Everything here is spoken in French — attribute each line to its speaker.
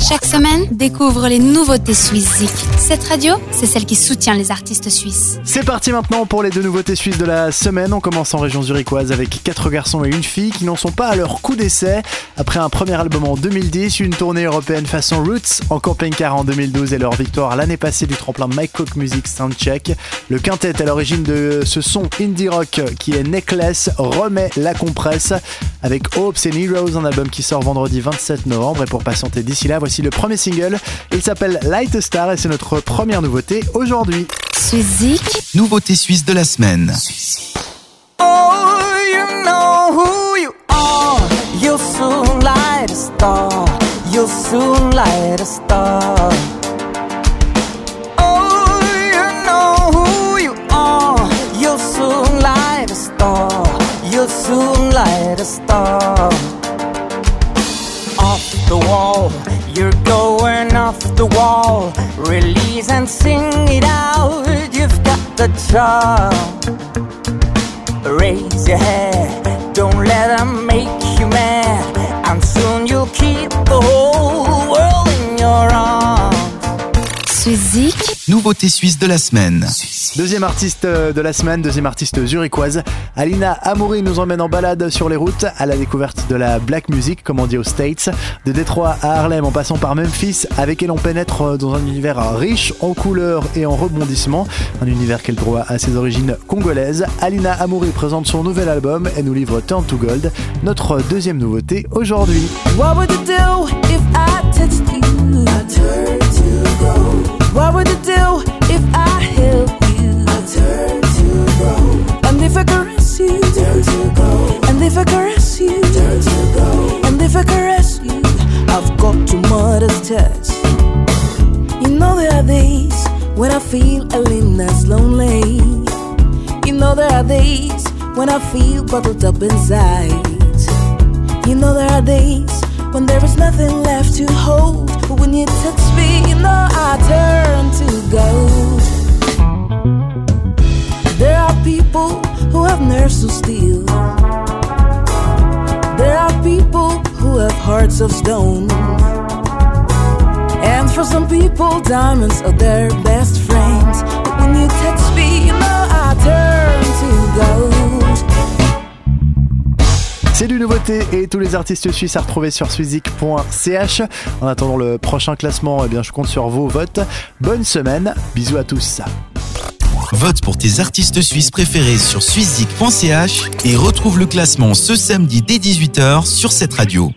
Speaker 1: Chaque semaine, découvre les nouveautés suisses Cette radio, c'est celle qui soutient les artistes suisses.
Speaker 2: C'est parti maintenant pour les deux nouveautés suisses de la semaine. On commence en région zurichoise avec quatre garçons et une fille qui n'en sont pas à leur coup d'essai. Après un premier album en 2010, une tournée européenne façon Roots en camping-car en 2012 et leur victoire l'année passée du tremplin Mike Cook Music Soundcheck. Le quintet à l'origine de ce son indie rock qui est Necklace remet la compresse avec Hopes and Heroes, un album qui sort vendredi 27 novembre. Et pour patienter d'ici là, voici le premier single. Il s'appelle Light Star et c'est notre première nouveauté aujourd'hui.
Speaker 1: Suizik.
Speaker 3: Nouveauté suisse de la semaine.
Speaker 4: Oh, you know who you are. You'll soon light a star. You'll soon light a star. Light a star. Off the wall, you're going off the wall. Release and sing it out. You've got the charm. Raise your head, don't let them make you mad. And soon you'll keep
Speaker 3: Nouveauté suisse de la semaine.
Speaker 2: Deuxième artiste euh, de la semaine, deuxième artiste zurichoise, Alina Amouri nous emmène en balade sur les routes à la découverte de la black music, comme on dit aux States, de Détroit à Harlem en passant par Memphis. Avec elle, on pénètre euh, dans un univers riche en couleurs et en rebondissements, un univers qu'elle doit à ses origines congolaises. Alina Amouri présente son nouvel album et nous livre Turn to Gold, notre deuxième nouveauté aujourd'hui.
Speaker 4: What would you do if I touched you? I touch. You know there are days when I feel alone and lonely. You know there are days when I feel bottled up inside. You know there are days when there is nothing left to hold. But when you touch me, you know I turn to gold. There are people who have nerves of steel. There are people who have hearts of stone. And for some people, diamonds are their best friends. But when you touch me, you know I turn to gold.
Speaker 2: C'est du nouveauté et tous les artistes suisses à retrouver sur suizik.ch. En attendant le prochain classement, eh bien, je compte sur vos votes. Bonne semaine, bisous à tous.
Speaker 3: Vote pour tes artistes suisses préférés sur suizik.ch et retrouve le classement ce samedi dès 18h sur cette radio.